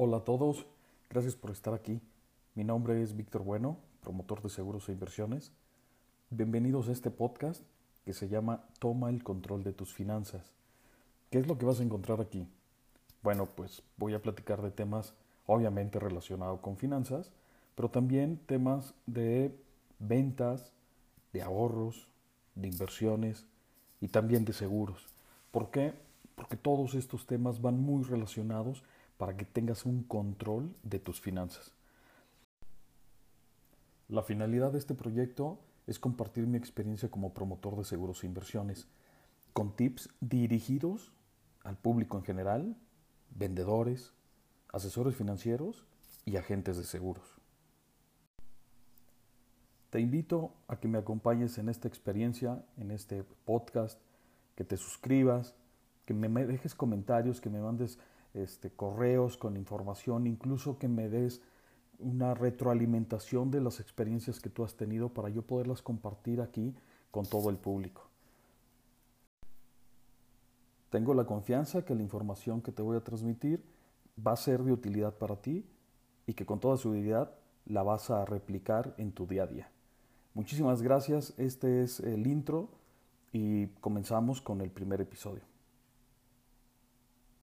Hola a todos, gracias por estar aquí. Mi nombre es Víctor Bueno, promotor de seguros e inversiones. Bienvenidos a este podcast que se llama Toma el control de tus finanzas. ¿Qué es lo que vas a encontrar aquí? Bueno, pues voy a platicar de temas obviamente relacionados con finanzas, pero también temas de ventas, de ahorros, de inversiones y también de seguros. ¿Por qué? Porque todos estos temas van muy relacionados para que tengas un control de tus finanzas. La finalidad de este proyecto es compartir mi experiencia como promotor de seguros e inversiones, con tips dirigidos al público en general, vendedores, asesores financieros y agentes de seguros. Te invito a que me acompañes en esta experiencia, en este podcast, que te suscribas, que me dejes comentarios, que me mandes este, correos con información, incluso que me des una retroalimentación de las experiencias que tú has tenido para yo poderlas compartir aquí con todo el público. Tengo la confianza que la información que te voy a transmitir va a ser de utilidad para ti y que con toda seguridad la vas a replicar en tu día a día. Muchísimas gracias, este es el intro y comenzamos con el primer episodio.